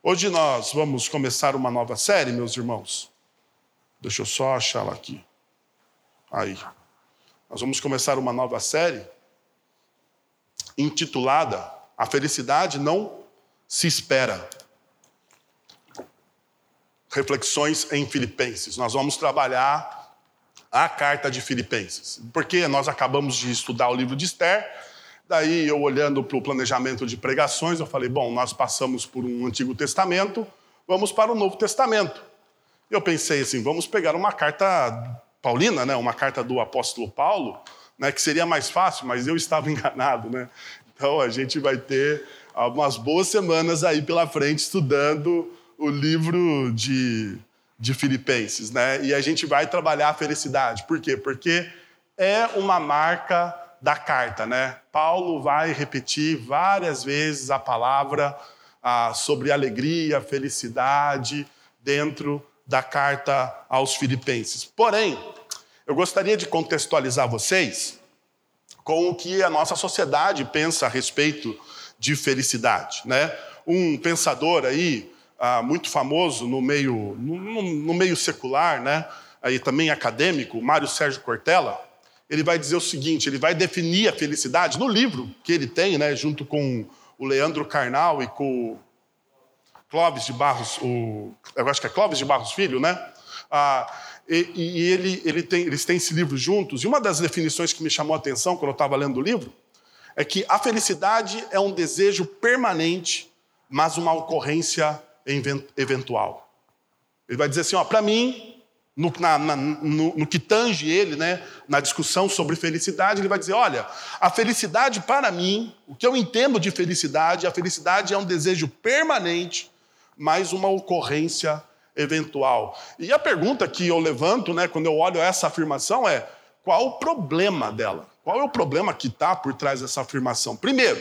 Hoje nós vamos começar uma nova série, meus irmãos. Deixa eu só achar ela aqui. Aí. Nós vamos começar uma nova série intitulada A Felicidade Não Se Espera. Reflexões em Filipenses. Nós vamos trabalhar a carta de Filipenses. Porque nós acabamos de estudar o livro de Esther Daí, eu olhando para o planejamento de pregações, eu falei: bom, nós passamos por um Antigo Testamento, vamos para o Novo Testamento. Eu pensei assim: vamos pegar uma carta paulina, né, uma carta do apóstolo Paulo, né, que seria mais fácil, mas eu estava enganado. Né? Então, a gente vai ter umas boas semanas aí pela frente estudando o livro de, de Filipenses. Né? E a gente vai trabalhar a felicidade. Por quê? Porque é uma marca da carta, né? Paulo vai repetir várias vezes a palavra ah, sobre alegria, felicidade dentro da carta aos Filipenses. Porém, eu gostaria de contextualizar vocês com o que a nossa sociedade pensa a respeito de felicidade, né? Um pensador aí ah, muito famoso no meio no, no meio secular, né? Aí também acadêmico, Mário Sérgio Cortella ele vai dizer o seguinte: ele vai definir a felicidade no livro que ele tem, né, junto com o Leandro Carnal e com o Clóvis de Barros, o, eu acho que é Clóvis de Barros Filho, né? Ah, e, e ele, ele tem, eles têm esse livro juntos. E uma das definições que me chamou a atenção quando eu estava lendo o livro é que a felicidade é um desejo permanente, mas uma ocorrência eventual. Ele vai dizer assim: ó, para mim, no, na, na, no, no, que tange ele, né, na discussão sobre felicidade, ele vai dizer: olha, a felicidade para mim, o que eu entendo de felicidade, a felicidade é um desejo permanente, mas uma ocorrência eventual. E a pergunta que eu levanto, né, quando eu olho essa afirmação é: qual o problema dela? Qual é o problema que está por trás dessa afirmação? Primeiro,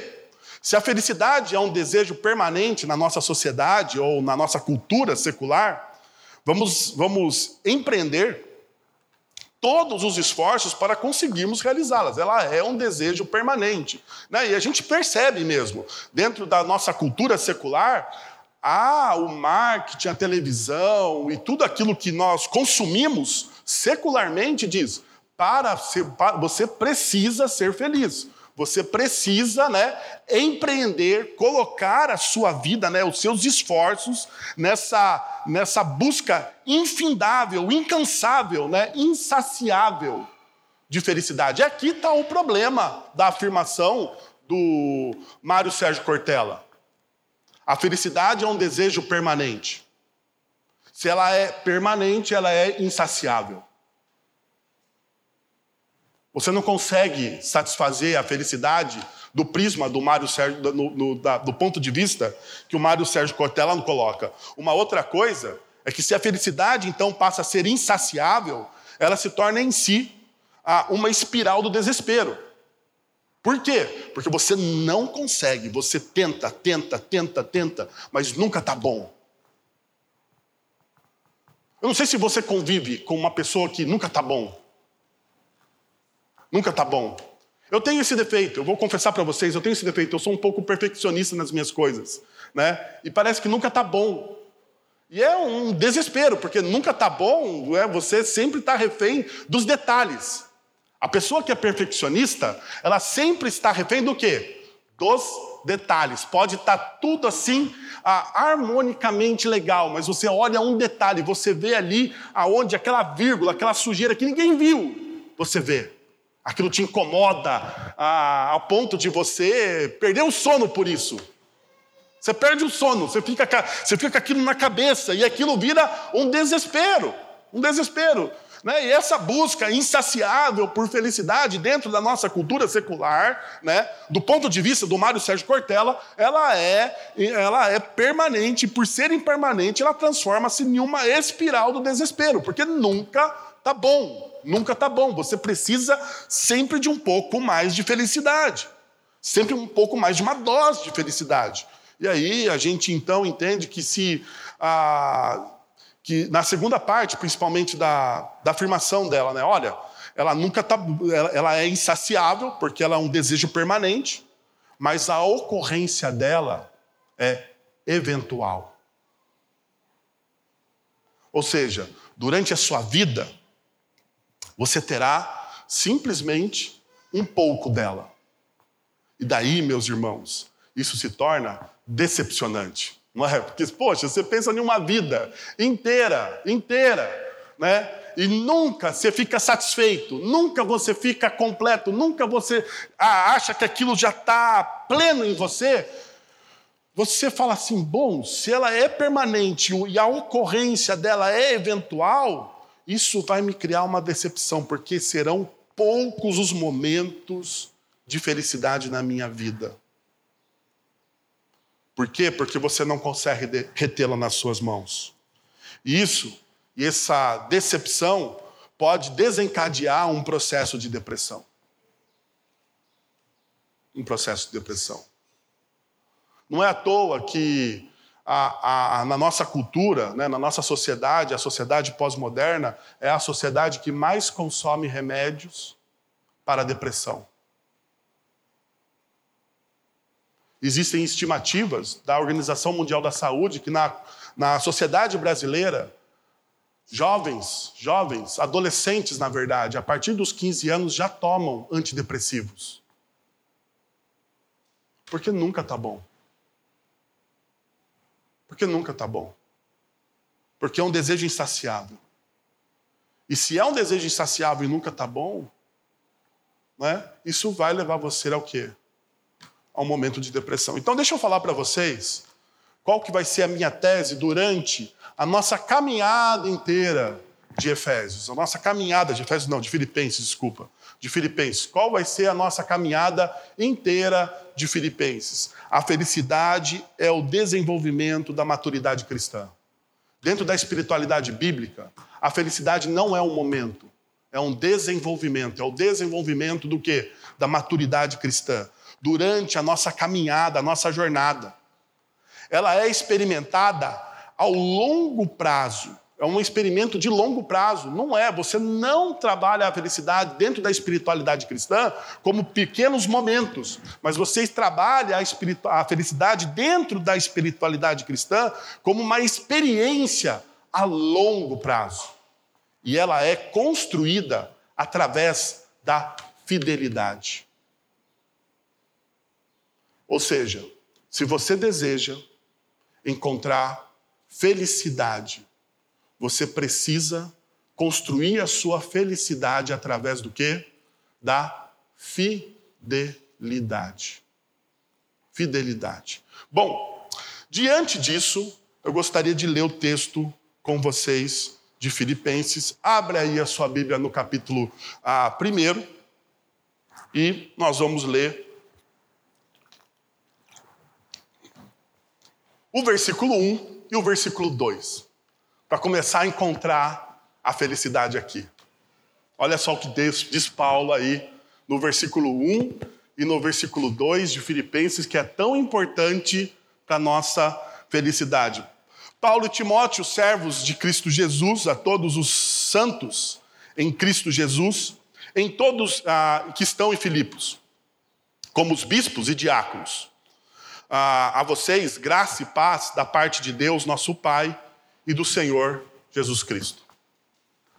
se a felicidade é um desejo permanente na nossa sociedade ou na nossa cultura secular, Vamos, vamos empreender todos os esforços para conseguirmos realizá-las. Ela é um desejo permanente. Né? E a gente percebe mesmo, dentro da nossa cultura secular, há o marketing, a televisão e tudo aquilo que nós consumimos secularmente diz: para, ser, para você precisa ser feliz. Você precisa, né, empreender, colocar a sua vida, né, os seus esforços nessa, nessa busca infindável, incansável, né, insaciável de felicidade. E aqui está o problema da afirmação do Mário Sérgio Cortella. A felicidade é um desejo permanente. Se ela é permanente, ela é insaciável. Você não consegue satisfazer a felicidade do prisma do Mário Sérgio, no, no, da, do ponto de vista que o Mário Sérgio Cortella não coloca. Uma outra coisa é que se a felicidade então passa a ser insaciável, ela se torna em si uma espiral do desespero. Por quê? Porque você não consegue, você tenta, tenta, tenta, tenta, mas nunca está bom. Eu não sei se você convive com uma pessoa que nunca está bom. Nunca está bom. Eu tenho esse defeito, eu vou confessar para vocês, eu tenho esse defeito, eu sou um pouco perfeccionista nas minhas coisas, né? E parece que nunca está bom. E é um desespero, porque nunca está bom, é? você sempre está refém dos detalhes. A pessoa que é perfeccionista, ela sempre está refém do quê? Dos detalhes. Pode estar tá tudo assim ah, harmonicamente legal, mas você olha um detalhe, você vê ali aonde aquela vírgula, aquela sujeira que ninguém viu, você vê aquilo te incomoda a, ao ponto de você perder o sono por isso. Você perde o sono, você fica, você fica com aquilo na cabeça e aquilo vira um desespero, um desespero. Né? E essa busca insaciável por felicidade dentro da nossa cultura secular, né? do ponto de vista do Mário Sérgio Cortella, ela é, ela é permanente, por ser impermanente, ela transforma-se em uma espiral do desespero, porque nunca está bom, nunca está bom. Você precisa sempre de um pouco mais de felicidade, sempre um pouco mais de uma dose de felicidade. E aí a gente então entende que se a, que na segunda parte, principalmente da, da afirmação dela, né? Olha, ela nunca tá, ela, ela é insaciável porque ela é um desejo permanente, mas a ocorrência dela é eventual. Ou seja, durante a sua vida, você terá simplesmente um pouco dela. E daí, meus irmãos, isso se torna decepcionante. Não é? Porque, poxa, você pensa em uma vida inteira, inteira, né? E nunca você fica satisfeito, nunca você fica completo, nunca você acha que aquilo já está pleno em você. Você fala assim, bom, se ela é permanente e a ocorrência dela é eventual, isso vai me criar uma decepção, porque serão poucos os momentos de felicidade na minha vida. Por quê? Porque você não consegue retê-la nas suas mãos. E isso, e essa decepção, pode desencadear um processo de depressão. Um processo de depressão. Não é à toa que a, a, na nossa cultura, né, na nossa sociedade, a sociedade pós-moderna é a sociedade que mais consome remédios para a depressão. Existem estimativas da Organização Mundial da Saúde que na, na sociedade brasileira, jovens, jovens, adolescentes, na verdade, a partir dos 15 anos já tomam antidepressivos. Porque nunca está bom. Porque nunca está bom. Porque é um desejo insaciável. E se é um desejo insaciável e nunca está bom, né, isso vai levar você ao quê? a um momento de depressão. Então, deixa eu falar para vocês qual que vai ser a minha tese durante a nossa caminhada inteira de Efésios, a nossa caminhada de Efésios, não, de Filipenses, desculpa, de Filipenses. Qual vai ser a nossa caminhada inteira de Filipenses? A felicidade é o desenvolvimento da maturidade cristã. Dentro da espiritualidade bíblica, a felicidade não é um momento, é um desenvolvimento, é o desenvolvimento do quê? Da maturidade cristã durante a nossa caminhada, a nossa jornada. Ela é experimentada ao longo prazo. É um experimento de longo prazo. Não é, você não trabalha a felicidade dentro da espiritualidade cristã como pequenos momentos, mas você trabalha a, a felicidade dentro da espiritualidade cristã como uma experiência a longo prazo. E ela é construída através da fidelidade. Ou seja, se você deseja encontrar felicidade, você precisa construir a sua felicidade através do quê? Da fidelidade. Fidelidade. Bom, diante disso, eu gostaria de ler o texto com vocês de Filipenses. Abre aí a sua Bíblia no capítulo ah, primeiro e nós vamos ler o versículo 1 e o versículo 2, para começar a encontrar a felicidade aqui. Olha só o que diz Paulo aí no versículo 1 e no versículo 2 de Filipenses, que é tão importante para a nossa felicidade. Paulo e Timóteo, servos de Cristo Jesus, a todos os santos em Cristo Jesus, em todos ah, que estão em Filipos, como os bispos e diáconos a, a vocês graça e paz da parte de Deus, nosso Pai, e do Senhor Jesus Cristo.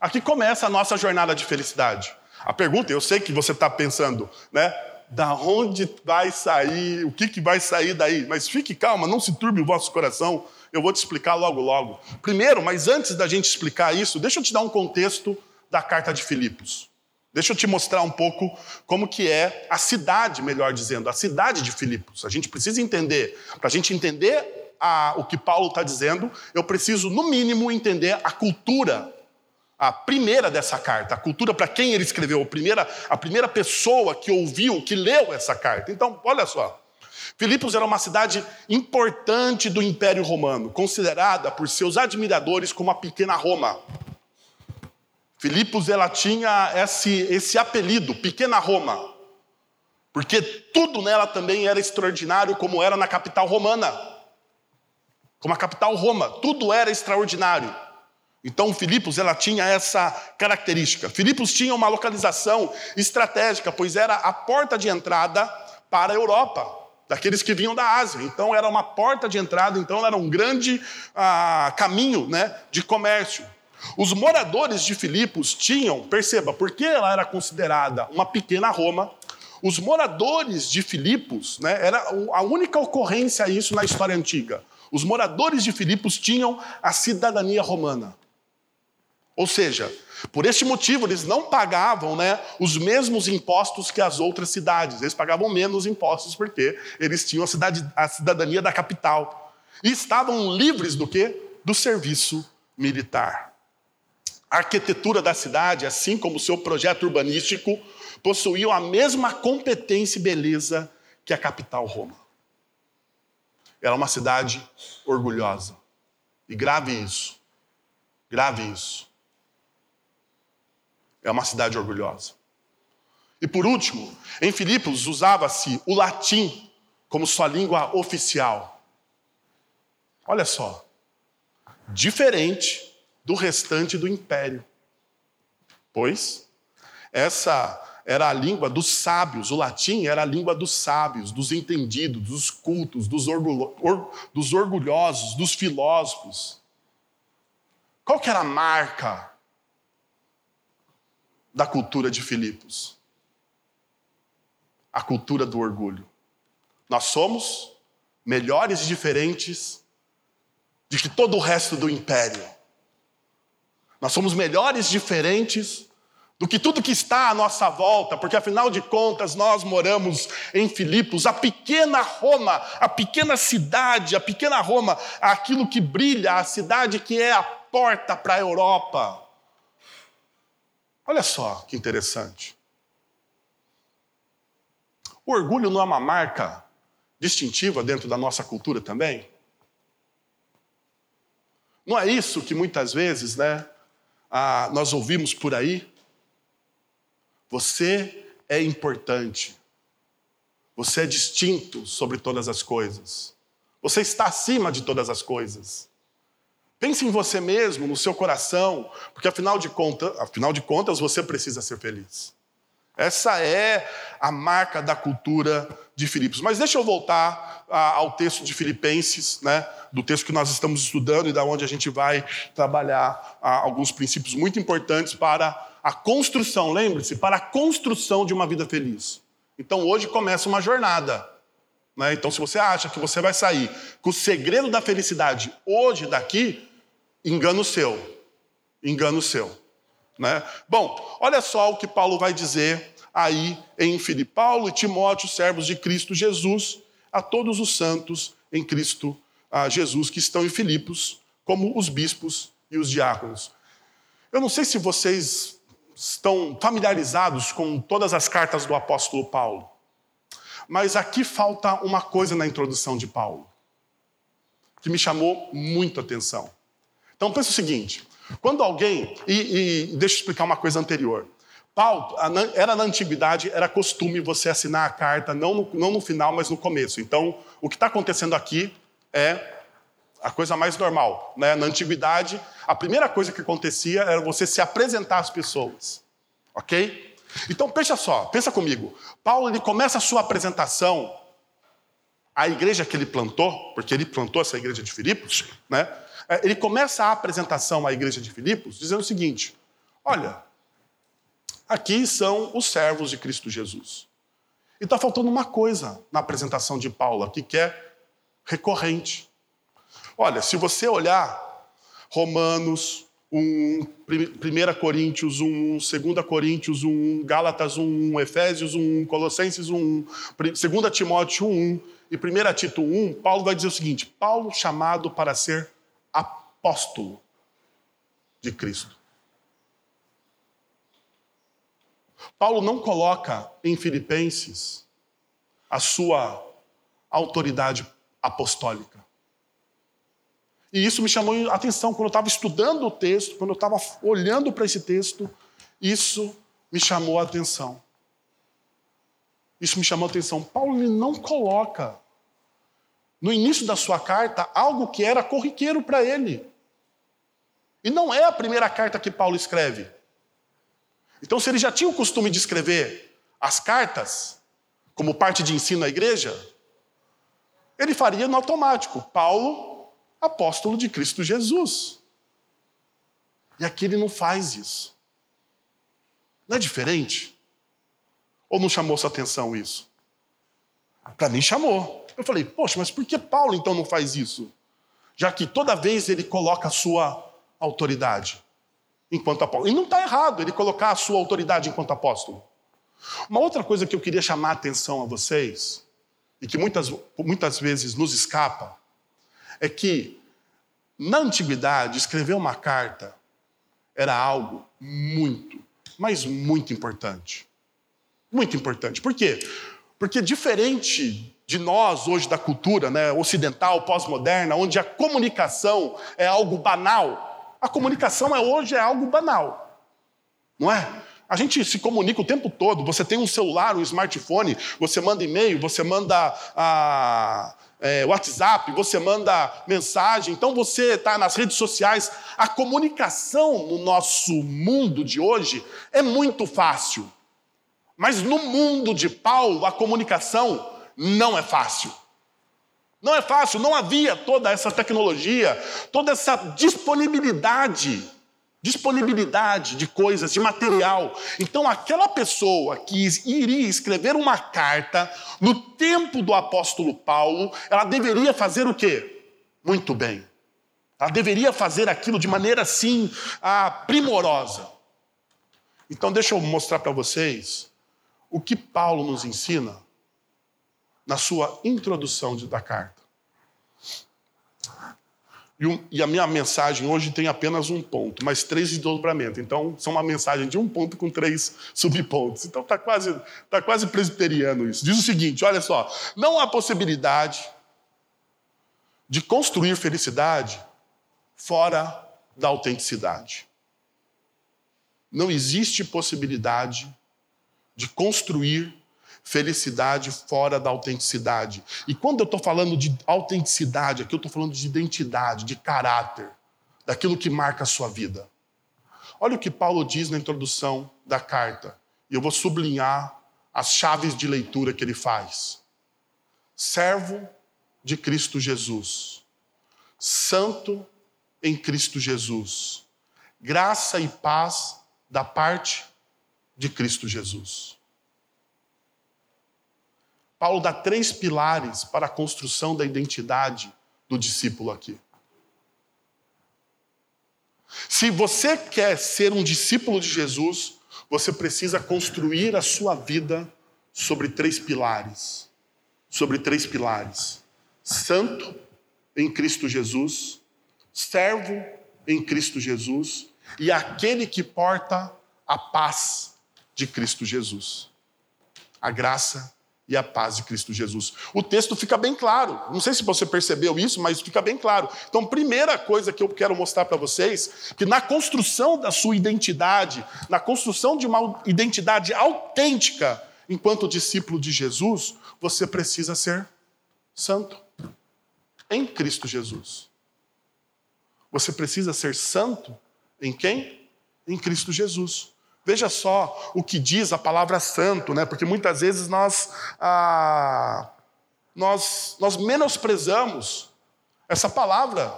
Aqui começa a nossa jornada de felicidade. A pergunta, eu sei que você está pensando, né? Da onde vai sair, o que, que vai sair daí? Mas fique calma, não se turbe o vosso coração, eu vou te explicar logo, logo. Primeiro, mas antes da gente explicar isso, deixa eu te dar um contexto da carta de Filipos. Deixa eu te mostrar um pouco como que é a cidade, melhor dizendo, a cidade de Filipos. A gente precisa entender, para a gente entender a, o que Paulo está dizendo, eu preciso, no mínimo, entender a cultura, a primeira dessa carta, a cultura para quem ele escreveu, a primeira, a primeira pessoa que ouviu, que leu essa carta. Então, olha só. Filipos era uma cidade importante do Império Romano, considerada por seus admiradores como a pequena Roma. Filipos ela tinha esse, esse apelido, Pequena Roma, porque tudo nela também era extraordinário, como era na capital romana. Como a capital Roma, tudo era extraordinário. Então, Filipos ela tinha essa característica. Filipos tinha uma localização estratégica, pois era a porta de entrada para a Europa. daqueles que vinham da Ásia. Então era uma porta de entrada, então era um grande ah, caminho né, de comércio. Os moradores de Filipos tinham, perceba, porque ela era considerada uma pequena Roma, os moradores de Filipos, né, era a única ocorrência isso na história antiga. Os moradores de Filipos tinham a cidadania romana. Ou seja, por este motivo eles não pagavam né, os mesmos impostos que as outras cidades. Eles pagavam menos impostos porque eles tinham a, cidade, a cidadania da capital. E estavam livres do quê? Do serviço militar. A arquitetura da cidade, assim como o seu projeto urbanístico, possuíam a mesma competência e beleza que a capital Roma. Era uma cidade orgulhosa. E grave isso. Grave isso. É uma cidade orgulhosa. E por último, em Filipos usava-se o latim como sua língua oficial. Olha só. Diferente do restante do império. Pois essa era a língua dos sábios, o latim era a língua dos sábios, dos entendidos, dos cultos, dos, orgulho, or, dos orgulhosos, dos filósofos. Qual que era a marca da cultura de Filipos? A cultura do orgulho. Nós somos melhores e diferentes de que todo o resto do império. Nós somos melhores e diferentes do que tudo que está à nossa volta, porque afinal de contas nós moramos em Filipos, a pequena Roma, a pequena cidade, a pequena Roma, aquilo que brilha, a cidade que é a porta para a Europa. Olha só que interessante. O orgulho não é uma marca distintiva dentro da nossa cultura também? Não é isso que muitas vezes, né, ah, nós ouvimos por aí? Você é importante. Você é distinto sobre todas as coisas. Você está acima de todas as coisas. Pense em você mesmo, no seu coração, porque afinal de, afinal de contas você precisa ser feliz. Essa é a marca da cultura de Filipos. Mas deixa eu voltar ao texto de Filipenses, né, do texto que nós estamos estudando e da onde a gente vai trabalhar alguns princípios muito importantes para a construção, lembre-se, para a construção de uma vida feliz. Então hoje começa uma jornada. Né? Então, se você acha que você vai sair com o segredo da felicidade hoje daqui, engano seu. Engano seu. Né? Bom, olha só o que Paulo vai dizer aí em Filipe. Paulo e Timóteo, servos de Cristo Jesus, a todos os santos em Cristo Jesus que estão em Filipos, como os bispos e os diáconos. Eu não sei se vocês estão familiarizados com todas as cartas do apóstolo Paulo. Mas aqui falta uma coisa na introdução de Paulo, que me chamou muito a atenção. Então pensa o seguinte: quando alguém. E, e deixa eu explicar uma coisa anterior. Paulo, era na antiguidade, era costume você assinar a carta, não no, não no final, mas no começo. Então, o que está acontecendo aqui é a coisa mais normal. Né? Na antiguidade, a primeira coisa que acontecia era você se apresentar às pessoas. Ok? Então, pensa só, pensa comigo. Paulo ele começa a sua apresentação à igreja que ele plantou, porque ele plantou essa igreja de Filipos, né? É, ele começa a apresentação à igreja de Filipos dizendo o seguinte: olha, aqui são os servos de Cristo Jesus. E está faltando uma coisa na apresentação de Paulo aqui que é recorrente. Olha, se você olhar Romanos 1, 1 Coríntios 1, 2 Coríntios 1, Gálatas 1, Efésios 1, Colossenses 1, 2 Timóteo 1 e 1 Tito 1, Paulo vai dizer o seguinte: Paulo chamado para ser apóstolo de Cristo. Paulo não coloca em Filipenses a sua autoridade apostólica. E isso me chamou a atenção quando eu estava estudando o texto, quando eu estava olhando para esse texto, isso me chamou a atenção. Isso me chamou a atenção. Paulo não coloca no início da sua carta algo que era corriqueiro para ele. E não é a primeira carta que Paulo escreve. Então, se ele já tinha o costume de escrever as cartas como parte de ensino à igreja, ele faria no automático: Paulo, apóstolo de Cristo Jesus. E aqui ele não faz isso. Não é diferente? Ou não chamou sua atenção isso? Para mim chamou. Eu falei, poxa, mas por que Paulo então não faz isso? Já que toda vez ele coloca a sua autoridade enquanto apóstolo. E não está errado ele colocar a sua autoridade enquanto apóstolo. Uma outra coisa que eu queria chamar a atenção a vocês, e que muitas, muitas vezes nos escapa, é que na antiguidade escrever uma carta era algo muito, mas muito importante. Muito importante. Por quê? Porque diferente de nós hoje da cultura né, ocidental, pós-moderna, onde a comunicação é algo banal, a comunicação é hoje é algo banal. Não é? A gente se comunica o tempo todo. Você tem um celular, um smartphone, você manda e-mail, você manda a, é, WhatsApp, você manda mensagem, então você está nas redes sociais. A comunicação no nosso mundo de hoje é muito fácil. Mas no mundo de Paulo, a comunicação não é fácil. Não é fácil, não havia toda essa tecnologia, toda essa disponibilidade disponibilidade de coisas, de material. Então, aquela pessoa que iria escrever uma carta no tempo do apóstolo Paulo, ela deveria fazer o quê? Muito bem. Ela deveria fazer aquilo de maneira assim, ah, primorosa. Então, deixa eu mostrar para vocês o que Paulo nos ensina na sua introdução da carta. E, um, e, a minha mensagem hoje tem apenas um ponto, mas três de dobramento. Então, são uma mensagem de um ponto com três subpontos. Então, está quase, tá quase presbiteriano isso. Diz o seguinte: olha só, não há possibilidade de construir felicidade fora da autenticidade. Não existe possibilidade de construir felicidade fora da autenticidade. E quando eu estou falando de autenticidade, aqui eu estou falando de identidade, de caráter, daquilo que marca a sua vida. Olha o que Paulo diz na introdução da carta, e eu vou sublinhar as chaves de leitura que ele faz. Servo de Cristo Jesus, santo em Cristo Jesus, graça e paz da parte de Cristo Jesus. Paulo dá três pilares para a construção da identidade do discípulo aqui. Se você quer ser um discípulo de Jesus, você precisa construir a sua vida sobre três pilares. Sobre três pilares: santo em Cristo Jesus, servo em Cristo Jesus e aquele que porta a paz de Cristo Jesus. A graça e a paz de Cristo Jesus. O texto fica bem claro. Não sei se você percebeu isso, mas fica bem claro. Então, primeira coisa que eu quero mostrar para vocês, que na construção da sua identidade, na construção de uma identidade autêntica enquanto discípulo de Jesus, você precisa ser santo em Cristo Jesus. Você precisa ser santo em quem? Em Cristo Jesus. Veja só o que diz a palavra santo, né? porque muitas vezes nós, ah, nós, nós menosprezamos essa palavra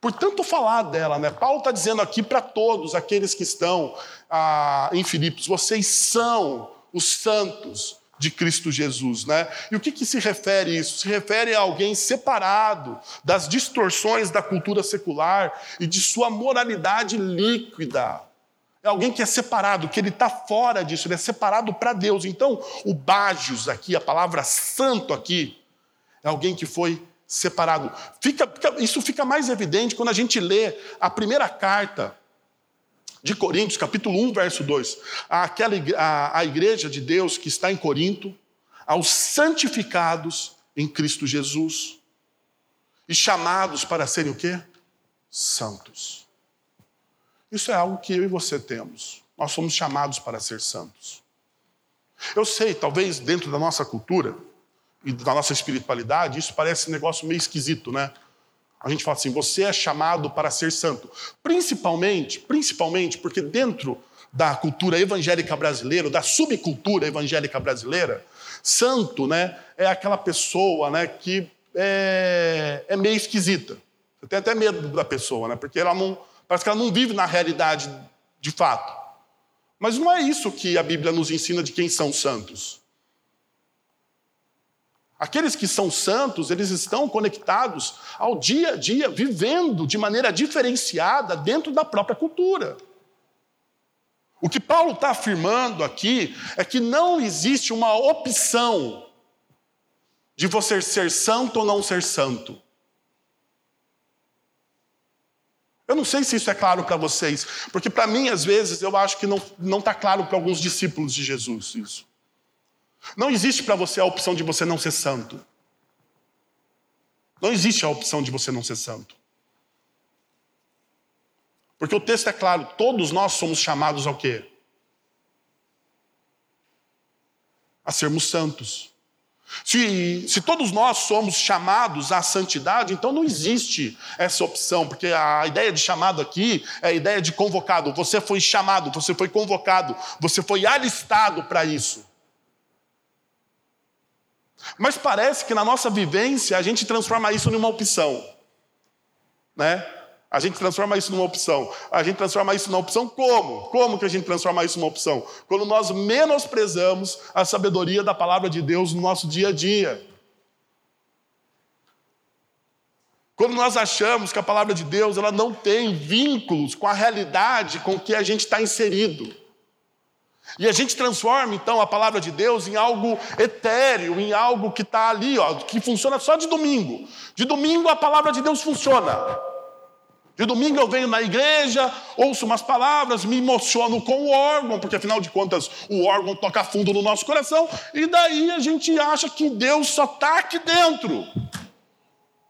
por tanto falar dela. Né? Paulo está dizendo aqui para todos aqueles que estão ah, em Filipos: vocês são os santos de Cristo Jesus, né? E o que, que se refere isso? Se refere a alguém separado das distorções da cultura secular e de sua moralidade líquida. É alguém que é separado, que ele está fora disso, ele é separado para Deus. Então, o Bágios aqui, a palavra santo aqui, é alguém que foi separado. Fica, isso fica mais evidente quando a gente lê a primeira carta de Coríntios, capítulo 1, verso 2. Aquela, a, a igreja de Deus que está em Corinto, aos santificados em Cristo Jesus e chamados para serem o quê? Santos. Isso é algo que eu e você temos. Nós somos chamados para ser santos. Eu sei, talvez dentro da nossa cultura e da nossa espiritualidade, isso parece um negócio meio esquisito, né? A gente fala assim: você é chamado para ser santo. Principalmente, principalmente porque dentro da cultura evangélica brasileira, da subcultura evangélica brasileira, santo né, é aquela pessoa né, que é, é meio esquisita. Você tem até medo da pessoa, né, porque ela não, parece que ela não vive na realidade de fato. Mas não é isso que a Bíblia nos ensina de quem são santos. Aqueles que são santos, eles estão conectados ao dia a dia, vivendo de maneira diferenciada dentro da própria cultura. O que Paulo está afirmando aqui é que não existe uma opção de você ser santo ou não ser santo. Eu não sei se isso é claro para vocês, porque para mim, às vezes, eu acho que não está claro para alguns discípulos de Jesus isso. Não existe para você a opção de você não ser santo. Não existe a opção de você não ser santo. Porque o texto é claro, todos nós somos chamados ao quê? A sermos santos. Se, se todos nós somos chamados à santidade, então não existe essa opção, porque a ideia de chamado aqui é a ideia de convocado. Você foi chamado, você foi convocado, você foi alistado para isso. Mas parece que na nossa vivência a gente transforma isso numa opção. Né? A gente transforma isso numa opção. A gente transforma isso numa opção como? Como que a gente transforma isso numa opção? Quando nós menosprezamos a sabedoria da palavra de Deus no nosso dia a dia. Quando nós achamos que a palavra de Deus ela não tem vínculos com a realidade com que a gente está inserido. E a gente transforma então a palavra de Deus em algo etéreo, em algo que está ali, ó, que funciona só de domingo. De domingo a palavra de Deus funciona. De domingo eu venho na igreja, ouço umas palavras, me emociono com o órgão, porque afinal de contas o órgão toca fundo no nosso coração, e daí a gente acha que Deus só está aqui dentro.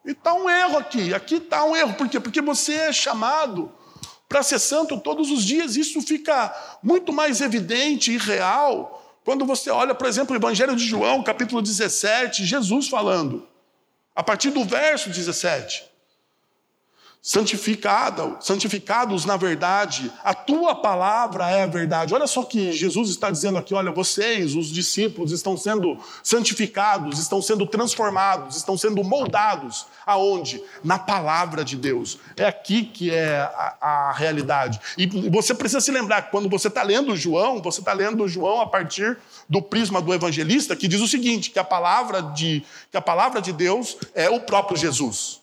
E está um erro aqui, aqui está um erro, por quê? Porque você é chamado para ser santo todos os dias, isso fica muito mais evidente e real quando você olha, por exemplo, o Evangelho de João, capítulo 17, Jesus falando, a partir do verso 17 santificada, santificados na verdade, a tua palavra é a verdade. Olha só que Jesus está dizendo aqui: olha, vocês, os discípulos, estão sendo santificados, estão sendo transformados, estão sendo moldados. Aonde? Na palavra de Deus. É aqui que é a, a realidade. E você precisa se lembrar que quando você está lendo João, você está lendo João a partir do prisma do evangelista, que diz o seguinte: que a palavra de, que a palavra de Deus é o próprio Jesus.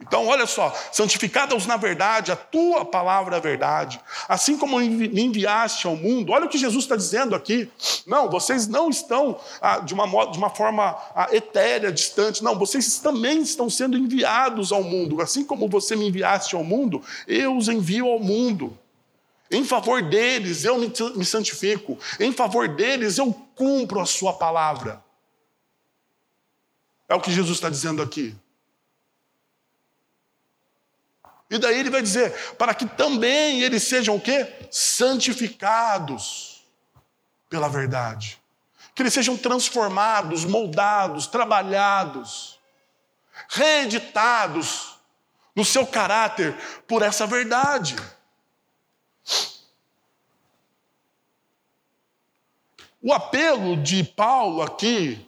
Então, olha só, santificados na verdade, a tua palavra é verdade. Assim como me enviaste ao mundo, olha o que Jesus está dizendo aqui. Não, vocês não estão ah, de, uma, de uma forma ah, etérea, distante. Não, vocês também estão sendo enviados ao mundo. Assim como você me enviaste ao mundo, eu os envio ao mundo. Em favor deles eu me santifico. Em favor deles eu cumpro a sua palavra. É o que Jesus está dizendo aqui. E daí ele vai dizer, para que também eles sejam o quê? Santificados pela verdade. Que eles sejam transformados, moldados, trabalhados, reeditados no seu caráter por essa verdade. O apelo de Paulo aqui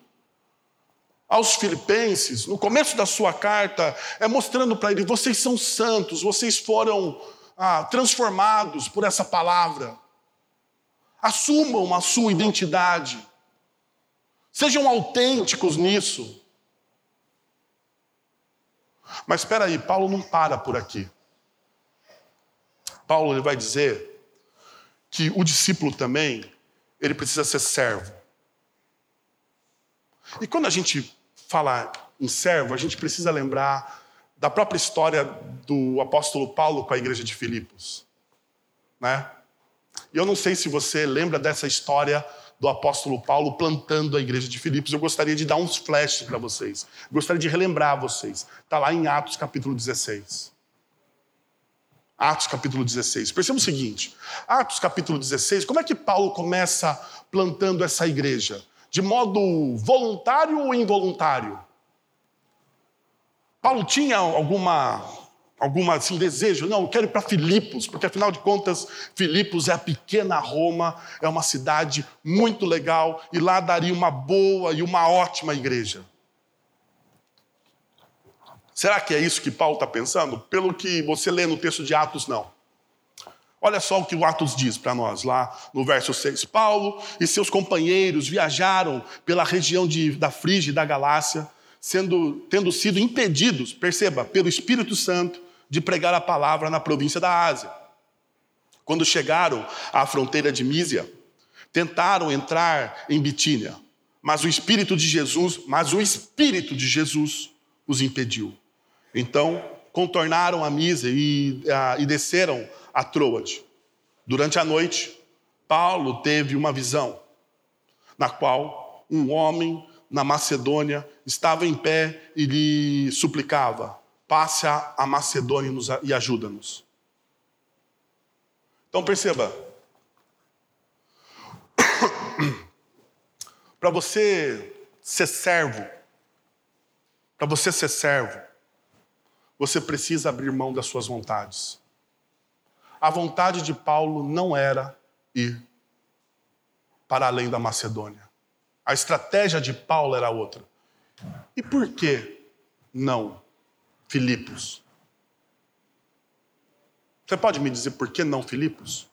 aos Filipenses, no começo da sua carta, é mostrando para eles: vocês são santos, vocês foram ah, transformados por essa palavra. Assumam a sua identidade. Sejam autênticos nisso. Mas espera aí, Paulo não para por aqui. Paulo ele vai dizer que o discípulo também ele precisa ser servo. E quando a gente falar em servo, a gente precisa lembrar da própria história do apóstolo Paulo com a igreja de Filipos. Né? E eu não sei se você lembra dessa história do apóstolo Paulo plantando a igreja de Filipos. Eu gostaria de dar uns flashes para vocês. Gostaria de relembrar vocês. Está lá em Atos capítulo 16. Atos capítulo 16. Perceba o seguinte: Atos capítulo 16, como é que Paulo começa plantando essa igreja? De modo voluntário ou involuntário? Paulo tinha alguma alguma assim desejo, não, eu quero ir para Filipos, porque afinal de contas, Filipos é a pequena Roma, é uma cidade muito legal e lá daria uma boa e uma ótima igreja. Será que é isso que Paulo está pensando? Pelo que você lê no texto de Atos, não. Olha só o que o Atos diz para nós, lá no verso 6. Paulo e seus companheiros viajaram pela região de, da Frígia e da Galácia, sendo, tendo sido impedidos, perceba, pelo Espírito Santo, de pregar a palavra na província da Ásia. Quando chegaram à fronteira de Mísia, tentaram entrar em Bitínia, mas o Espírito de Jesus, mas o Espírito de Jesus os impediu. Então, contornaram a Mísia e, e desceram a Troade. Durante a noite, Paulo teve uma visão, na qual um homem na Macedônia estava em pé e lhe suplicava: passe a Macedônia e ajuda-nos. Então perceba, para você ser servo, para você ser servo, você precisa abrir mão das suas vontades a vontade de Paulo não era ir para além da Macedônia. A estratégia de Paulo era outra. E por que não Filipos? Você pode me dizer por que não Filipos?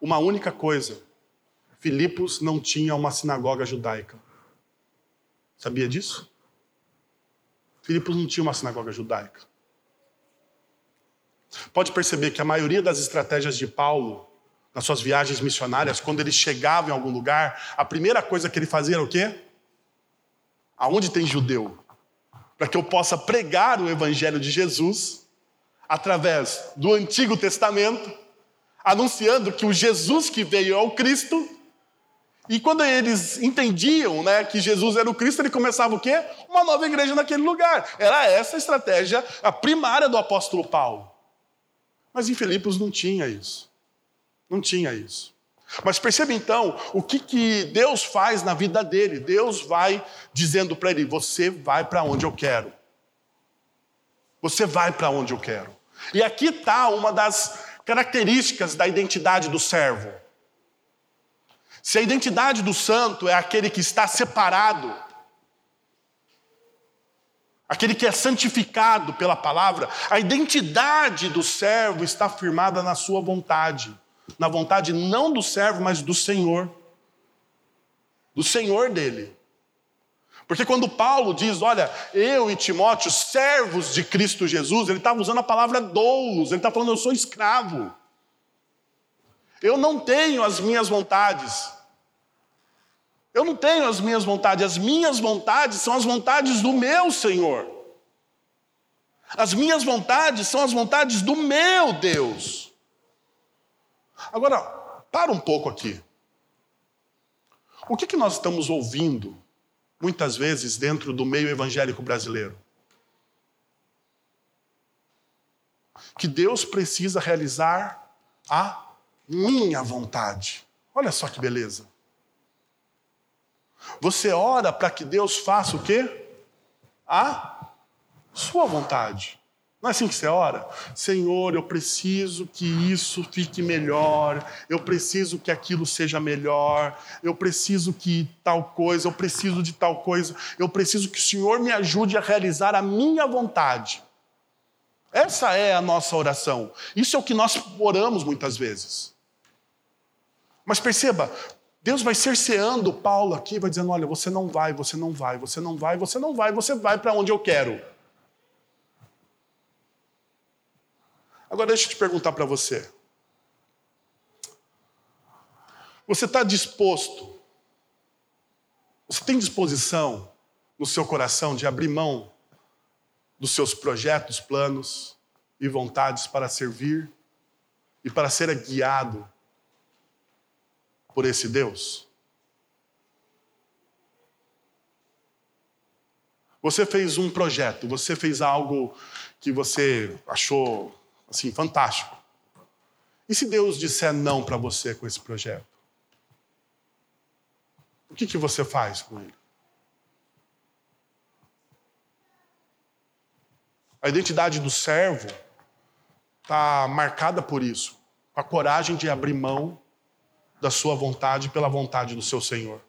Uma única coisa. Filipos não tinha uma sinagoga judaica. Sabia disso? Filipos não tinha uma sinagoga judaica. Pode perceber que a maioria das estratégias de Paulo, nas suas viagens missionárias, quando ele chegava em algum lugar, a primeira coisa que ele fazia era o quê? Aonde tem judeu? Para que eu possa pregar o evangelho de Jesus através do Antigo Testamento, anunciando que o Jesus que veio é o Cristo. E quando eles entendiam né, que Jesus era o Cristo, ele começava o quê? Uma nova igreja naquele lugar. Era essa a estratégia, primária do apóstolo Paulo. Mas em Filipos não tinha isso. Não tinha isso. Mas perceba então o que, que Deus faz na vida dele. Deus vai dizendo para ele: Você vai para onde eu quero. Você vai para onde eu quero. E aqui está uma das características da identidade do servo. Se a identidade do santo é aquele que está separado, aquele que é santificado pela palavra, a identidade do servo está firmada na sua vontade. Na vontade não do servo, mas do Senhor. Do Senhor dele. Porque quando Paulo diz, olha, eu e Timóteo, servos de Cristo Jesus, ele estava usando a palavra doulos, ele está falando, eu sou escravo. Eu não tenho as minhas vontades. Eu não tenho as minhas vontades, as minhas vontades são as vontades do meu Senhor. As minhas vontades são as vontades do meu Deus. Agora, para um pouco aqui. O que, que nós estamos ouvindo, muitas vezes, dentro do meio evangélico brasileiro? Que Deus precisa realizar a minha vontade. Olha só que beleza. Você ora para que Deus faça o quê? A sua vontade. Não é assim que você ora? Senhor, eu preciso que isso fique melhor, eu preciso que aquilo seja melhor, eu preciso que tal coisa, eu preciso de tal coisa, eu preciso que o Senhor me ajude a realizar a minha vontade. Essa é a nossa oração. Isso é o que nós oramos muitas vezes. Mas perceba, Deus vai cerceando Paulo aqui, vai dizendo: olha, você não vai, você não vai, você não vai, você não vai, você vai para onde eu quero. Agora deixa eu te perguntar para você. Você está disposto, você tem disposição no seu coração de abrir mão dos seus projetos, planos e vontades para servir e para ser guiado por esse Deus? Você fez um projeto, você fez algo que você achou assim fantástico. E se Deus disser não para você com esse projeto? O que, que você faz com ele? A identidade do servo está marcada por isso, a coragem de abrir mão da sua vontade pela vontade do seu Senhor.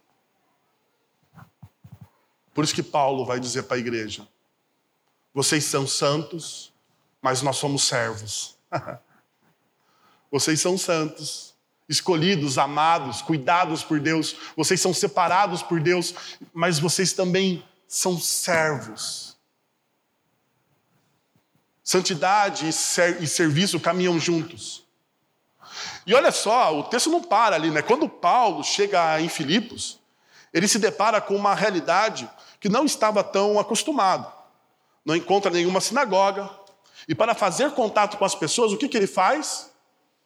Por isso que Paulo vai dizer para a igreja: vocês são santos, mas nós somos servos. vocês são santos, escolhidos, amados, cuidados por Deus, vocês são separados por Deus, mas vocês também são servos. Santidade e, ser, e serviço caminham juntos. E olha só, o texto não para ali, né? Quando Paulo chega em Filipos, ele se depara com uma realidade que não estava tão acostumado. Não encontra nenhuma sinagoga. E para fazer contato com as pessoas, o que, que ele faz?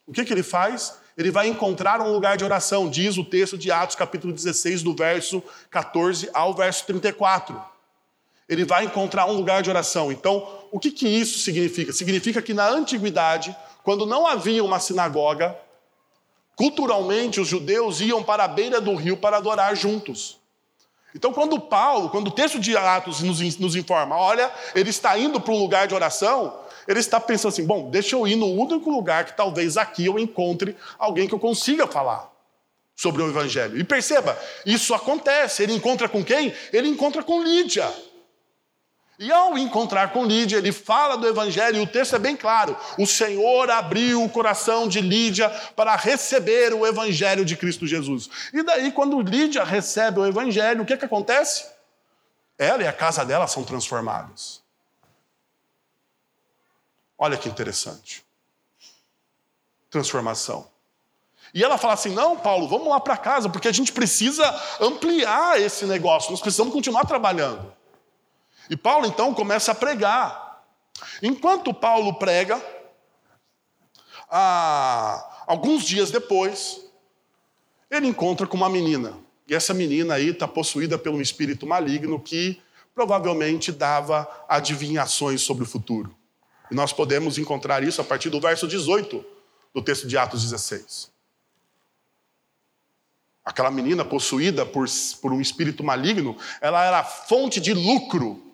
O que, que ele faz? Ele vai encontrar um lugar de oração, diz o texto de Atos, capítulo 16, do verso 14 ao verso 34. Ele vai encontrar um lugar de oração. Então, o que, que isso significa? Significa que na antiguidade, quando não havia uma sinagoga, culturalmente os judeus iam para a beira do rio para adorar juntos. Então, quando Paulo, quando o texto de Atos nos, nos informa, olha, ele está indo para um lugar de oração, ele está pensando assim: bom, deixa eu ir no único lugar que talvez aqui eu encontre alguém que eu consiga falar sobre o Evangelho. E perceba, isso acontece. Ele encontra com quem? Ele encontra com Lídia. E ao encontrar com Lídia, ele fala do Evangelho, e o texto é bem claro: o Senhor abriu o coração de Lídia para receber o Evangelho de Cristo Jesus. E daí, quando Lídia recebe o Evangelho, o que, que acontece? Ela e a casa dela são transformadas. Olha que interessante. Transformação. E ela fala assim: não, Paulo, vamos lá para casa, porque a gente precisa ampliar esse negócio, nós precisamos continuar trabalhando. E Paulo então começa a pregar. Enquanto Paulo prega, ah, alguns dias depois, ele encontra com uma menina. E essa menina aí está possuída por um espírito maligno que provavelmente dava adivinhações sobre o futuro. E nós podemos encontrar isso a partir do verso 18 do texto de Atos 16. Aquela menina possuída por, por um espírito maligno, ela era fonte de lucro.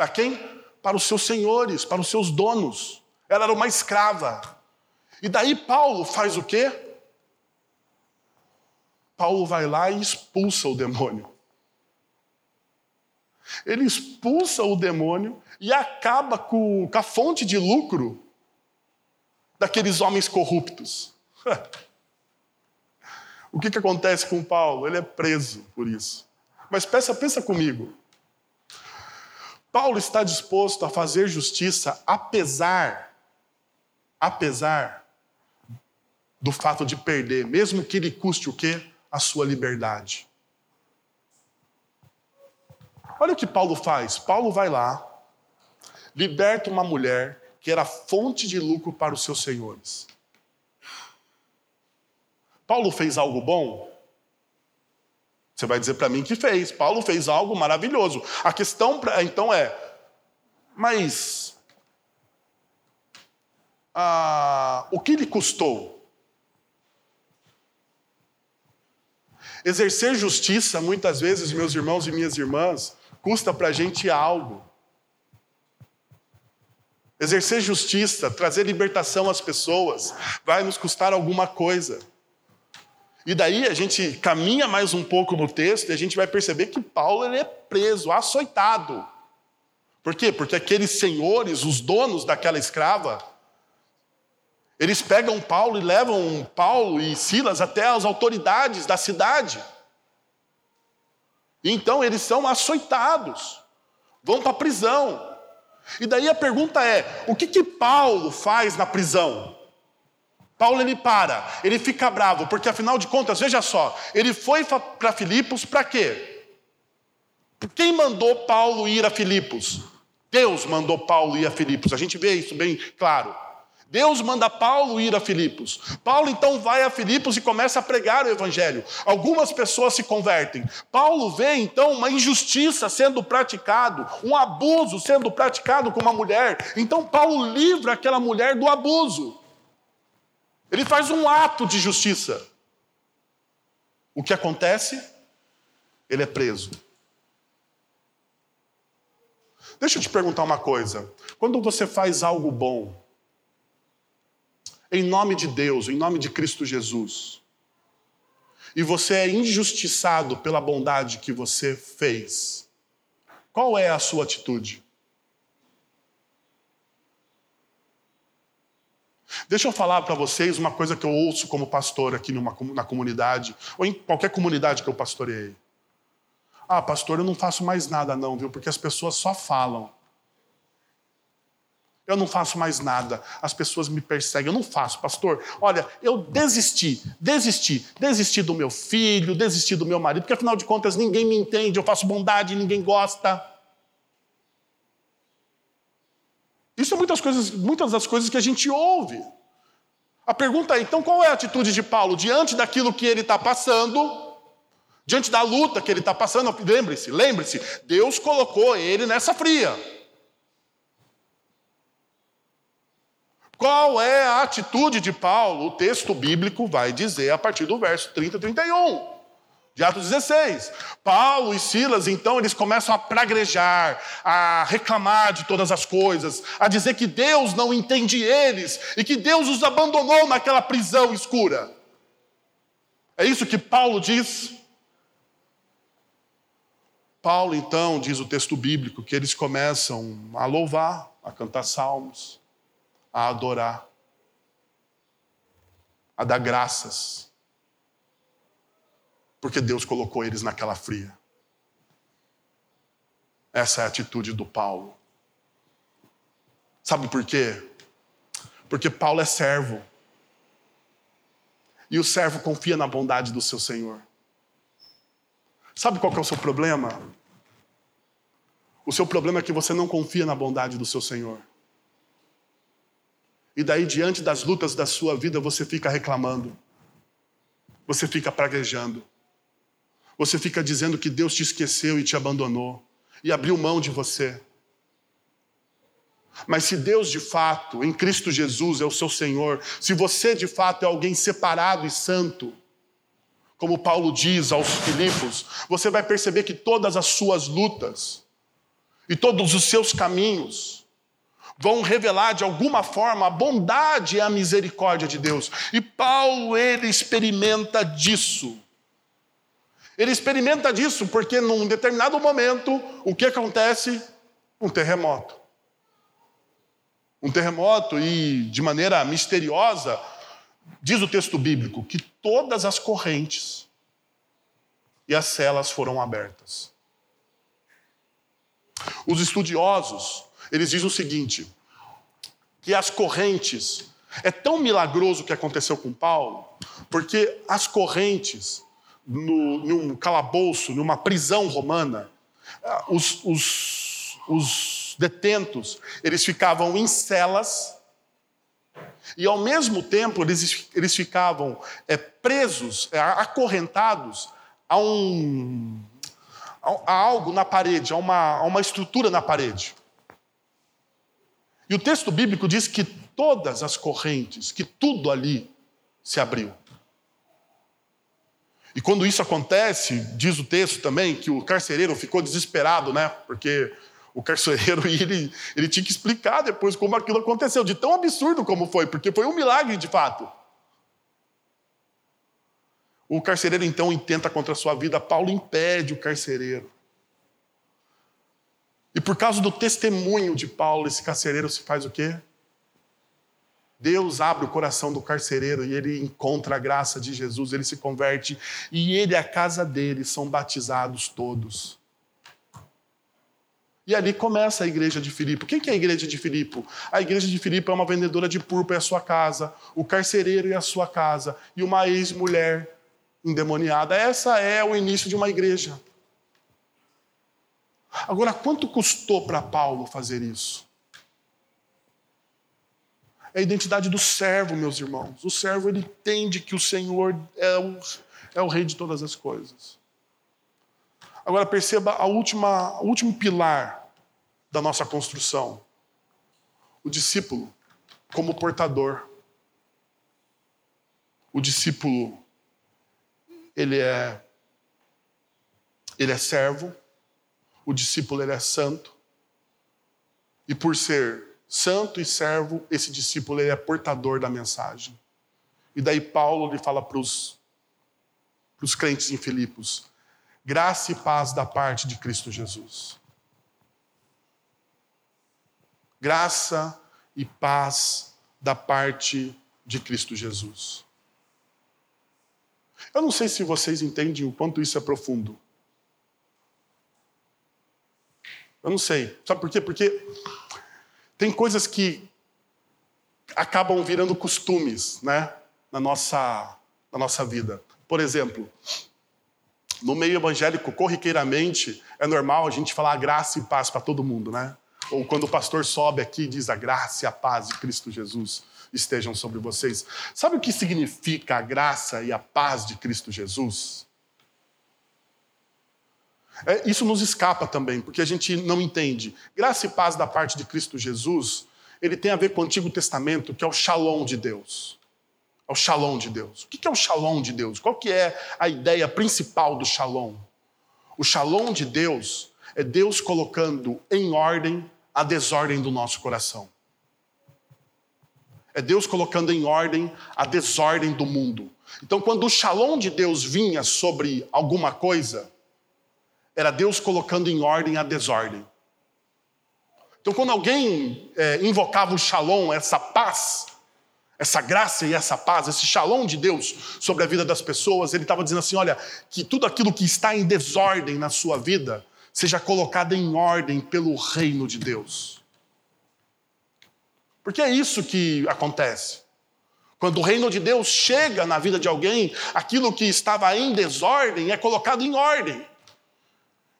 Para quem? Para os seus senhores, para os seus donos. Ela era uma escrava. E daí Paulo faz o quê? Paulo vai lá e expulsa o demônio. Ele expulsa o demônio e acaba com, com a fonte de lucro daqueles homens corruptos. o que, que acontece com Paulo? Ele é preso por isso. Mas pensa, pensa comigo. Paulo está disposto a fazer justiça apesar, apesar do fato de perder, mesmo que lhe custe o quê? A sua liberdade. Olha o que Paulo faz. Paulo vai lá, liberta uma mulher que era fonte de lucro para os seus senhores. Paulo fez algo bom? Você vai dizer para mim que fez. Paulo fez algo maravilhoso. A questão então é, mas o que lhe custou? Exercer justiça, muitas vezes, meus irmãos e minhas irmãs, custa para a gente algo. Exercer justiça, trazer libertação às pessoas, vai nos custar alguma coisa. E daí a gente caminha mais um pouco no texto e a gente vai perceber que Paulo ele é preso, açoitado. Por quê? Porque aqueles senhores, os donos daquela escrava, eles pegam Paulo e levam Paulo e Silas até as autoridades da cidade. E então eles são açoitados, vão para a prisão. E daí a pergunta é: o que, que Paulo faz na prisão? Paulo ele para, ele fica bravo, porque afinal de contas, veja só, ele foi para Filipos para quê? Quem mandou Paulo ir a Filipos? Deus mandou Paulo ir a Filipos, a gente vê isso bem claro. Deus manda Paulo ir a Filipos. Paulo então vai a Filipos e começa a pregar o evangelho. Algumas pessoas se convertem. Paulo vê então uma injustiça sendo praticado, um abuso sendo praticado com uma mulher. Então Paulo livra aquela mulher do abuso. Ele faz um ato de justiça. O que acontece? Ele é preso. Deixa eu te perguntar uma coisa. Quando você faz algo bom, em nome de Deus, em nome de Cristo Jesus, e você é injustiçado pela bondade que você fez, qual é a sua atitude? Deixa eu falar para vocês uma coisa que eu ouço como pastor aqui numa, na comunidade, ou em qualquer comunidade que eu pastoreei. Ah, pastor, eu não faço mais nada, não, viu? Porque as pessoas só falam. Eu não faço mais nada. As pessoas me perseguem. Eu não faço, pastor. Olha, eu desisti, desisti, desisti do meu filho, desisti do meu marido, porque afinal de contas ninguém me entende. Eu faço bondade e ninguém gosta. Isso é muitas coisas, muitas das coisas que a gente ouve. A pergunta é, então, qual é a atitude de Paulo diante daquilo que ele está passando, diante da luta que ele está passando? Lembre-se, lembre-se, Deus colocou ele nessa fria. Qual é a atitude de Paulo? O texto bíblico vai dizer a partir do verso 30 e 31 de Atos 16. Paulo e Silas, então, eles começam a praguejar, a reclamar de todas as coisas, a dizer que Deus não entende eles e que Deus os abandonou naquela prisão escura. É isso que Paulo diz. Paulo, então, diz o texto bíblico, que eles começam a louvar, a cantar salmos, a adorar, a dar graças, porque Deus colocou eles naquela fria. Essa é a atitude do Paulo. Sabe por quê? Porque Paulo é servo. E o servo confia na bondade do seu Senhor. Sabe qual é o seu problema? O seu problema é que você não confia na bondade do seu Senhor. E daí, diante das lutas da sua vida, você fica reclamando. Você fica praguejando. Você fica dizendo que Deus te esqueceu e te abandonou. E abriu mão de você. Mas se Deus de fato, em Cristo Jesus, é o seu Senhor, se você de fato é alguém separado e santo, como Paulo diz aos Filipos, você vai perceber que todas as suas lutas e todos os seus caminhos vão revelar de alguma forma a bondade e a misericórdia de Deus. E Paulo, ele experimenta disso. Ele experimenta disso porque num determinado momento, o que acontece? Um terremoto. Um terremoto e de maneira misteriosa, diz o texto bíblico que todas as correntes e as celas foram abertas. Os estudiosos eles dizem o seguinte: que as correntes. É tão milagroso o que aconteceu com Paulo, porque as correntes, no, num calabouço, numa prisão romana, ah, os, os, os detentos, eles ficavam em celas, e ao mesmo tempo eles, eles ficavam é, presos, é, acorrentados a um a algo na parede, a uma, a uma estrutura na parede. E o texto bíblico diz que todas as correntes, que tudo ali se abriu. E quando isso acontece, diz o texto também que o carcereiro ficou desesperado, né? Porque o carcereiro ele, ele tinha que explicar depois como aquilo aconteceu, de tão absurdo como foi, porque foi um milagre de fato. O carcereiro então intenta contra a sua vida, Paulo impede o carcereiro. E por causa do testemunho de Paulo, esse carcereiro se faz o quê? Deus abre o coração do carcereiro e ele encontra a graça de Jesus, ele se converte e ele e a casa dele são batizados todos. E ali começa a igreja de Filipe. Quem que é a igreja de Filipe? A igreja de Filipe é uma vendedora de púrpura e a sua casa, o carcereiro e a sua casa, e uma ex-mulher endemoniada. Essa é o início de uma igreja. Agora, quanto custou para Paulo fazer isso? É a identidade do servo, meus irmãos. O servo ele entende que o Senhor é o, é o rei de todas as coisas. Agora perceba a última, o último pilar da nossa construção. O discípulo como portador. O discípulo ele é ele é servo, o discípulo ele é santo, E por ser santo e servo, esse discípulo ele é portador da mensagem. E daí Paulo lhe fala para os crentes em Filipos: graça e paz da parte de Cristo Jesus. Graça e paz da parte de Cristo Jesus. Eu não sei se vocês entendem o quanto isso é profundo. Eu não sei. Sabe por quê? Porque tem coisas que acabam virando costumes, né, na nossa, na nossa vida. Por exemplo, no meio evangélico, corriqueiramente, é normal a gente falar graça e paz para todo mundo, né? Ou quando o pastor sobe aqui e diz a graça e a paz de Cristo Jesus estejam sobre vocês. Sabe o que significa a graça e a paz de Cristo Jesus? É, isso nos escapa também, porque a gente não entende. Graça e paz da parte de Cristo Jesus, ele tem a ver com o Antigo Testamento, que é o shalom de Deus. É o shalom de Deus. O que é o shalom de Deus? Qual que é a ideia principal do shalom? O shalom de Deus é Deus colocando em ordem a desordem do nosso coração. É Deus colocando em ordem a desordem do mundo. Então, quando o shalom de Deus vinha sobre alguma coisa, era Deus colocando em ordem a desordem. Então, quando alguém é, invocava o shalom, essa paz, essa graça e essa paz, esse shalom de Deus sobre a vida das pessoas, ele estava dizendo assim: olha, que tudo aquilo que está em desordem na sua vida seja colocado em ordem pelo reino de Deus. Porque é isso que acontece. Quando o reino de Deus chega na vida de alguém, aquilo que estava em desordem é colocado em ordem.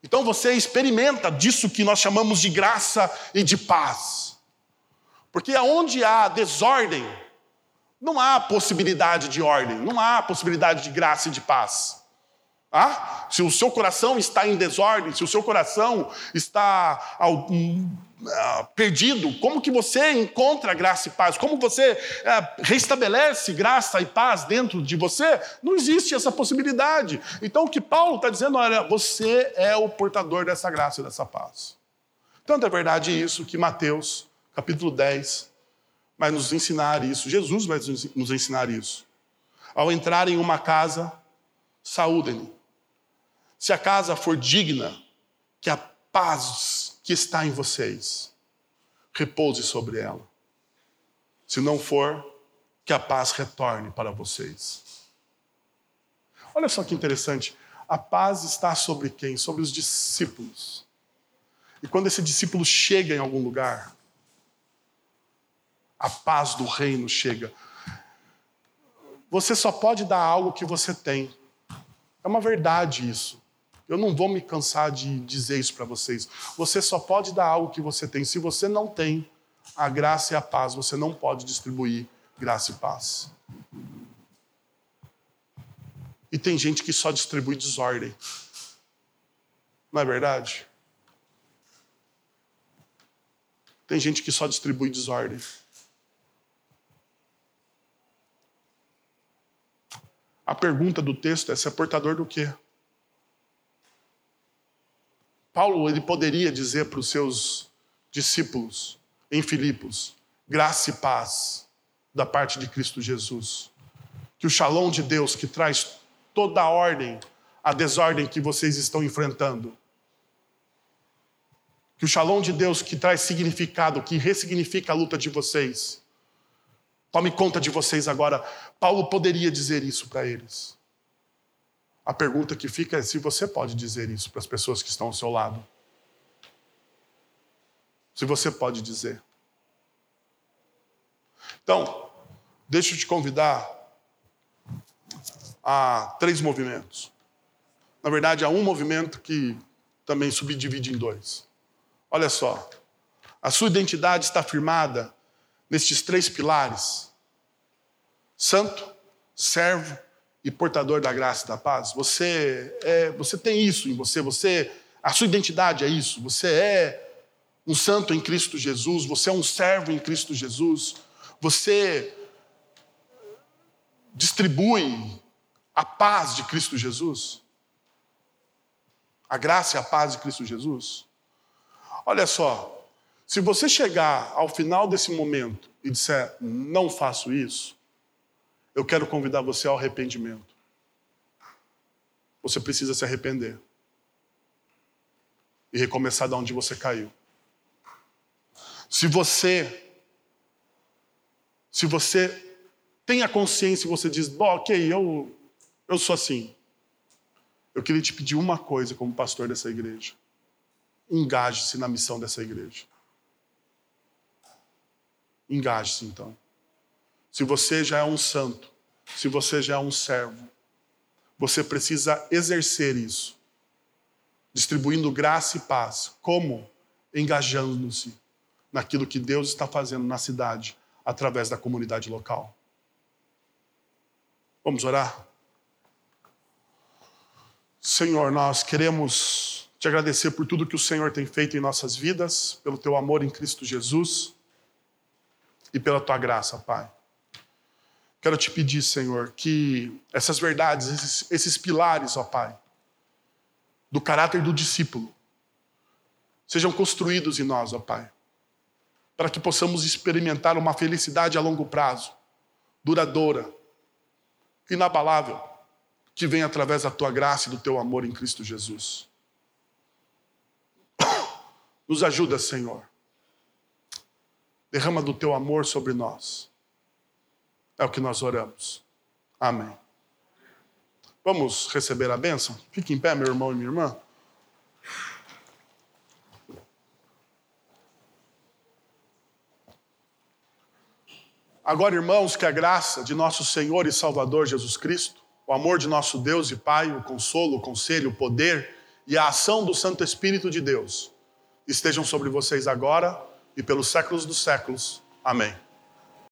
Então você experimenta disso que nós chamamos de graça e de paz. Porque aonde há desordem, não há possibilidade de ordem, não há possibilidade de graça e de paz. Ah? Se o seu coração está em desordem, se o seu coração está ah, perdido, como que você encontra graça e paz? Como você é, restabelece graça e paz dentro de você? Não existe essa possibilidade. Então o que Paulo está dizendo, olha, você é o portador dessa graça e dessa paz. Tanto é verdade isso que Mateus, capítulo 10, vai nos ensinar isso. Jesus vai nos ensinar isso. Ao entrar em uma casa, saúdem. Se a casa for digna, que a paz que está em vocês. Repouse sobre ela. Se não for, que a paz retorne para vocês. Olha só que interessante. A paz está sobre quem? Sobre os discípulos. E quando esse discípulo chega em algum lugar, a paz do reino chega. Você só pode dar algo que você tem. É uma verdade isso. Eu não vou me cansar de dizer isso para vocês. Você só pode dar algo que você tem. Se você não tem a graça e a paz, você não pode distribuir graça e paz. E tem gente que só distribui desordem. Não é verdade? Tem gente que só distribui desordem. A pergunta do texto é: você é portador do quê? Paulo ele poderia dizer para os seus discípulos em Filipos: graça e paz da parte de Cristo Jesus. Que o shalom de Deus que traz toda a ordem, a desordem que vocês estão enfrentando. Que o shalom de Deus que traz significado, que ressignifica a luta de vocês. Tome conta de vocês agora. Paulo poderia dizer isso para eles. A pergunta que fica é se você pode dizer isso para as pessoas que estão ao seu lado. Se você pode dizer. Então, deixa eu te convidar a três movimentos. Na verdade, há um movimento que também subdivide em dois. Olha só. A sua identidade está firmada nestes três pilares: santo, servo e portador da graça e da paz. Você é, você tem isso em você, você a sua identidade é isso. Você é um santo em Cristo Jesus, você é um servo em Cristo Jesus. Você distribui a paz de Cristo Jesus. A graça e a paz de Cristo Jesus. Olha só, Se você chegar ao final desse momento e disser, não faço isso, eu quero convidar você ao arrependimento. Você precisa se arrepender e recomeçar de onde você caiu. Se você se você tem a consciência e você diz, Bom, ok, eu, eu sou assim. Eu queria te pedir uma coisa como pastor dessa igreja. Engaje-se na missão dessa igreja. Engaje-se então. Se você já é um santo, se você já é um servo, você precisa exercer isso, distribuindo graça e paz. Como? Engajando-se naquilo que Deus está fazendo na cidade, através da comunidade local. Vamos orar? Senhor, nós queremos te agradecer por tudo que o Senhor tem feito em nossas vidas, pelo teu amor em Cristo Jesus e pela tua graça, Pai. Quero te pedir, Senhor, que essas verdades, esses, esses pilares, ó Pai, do caráter do discípulo, sejam construídos em nós, ó Pai, para que possamos experimentar uma felicidade a longo prazo, duradoura, inabalável, que vem através da tua graça e do teu amor em Cristo Jesus. Nos ajuda, Senhor. Derrama do teu amor sobre nós. É o que nós oramos. Amém. Vamos receber a bênção? Fique em pé, meu irmão e minha irmã. Agora, irmãos, que a graça de nosso Senhor e Salvador Jesus Cristo, o amor de nosso Deus e Pai, o consolo, o conselho, o poder e a ação do Santo Espírito de Deus estejam sobre vocês agora e pelos séculos dos séculos. Amém.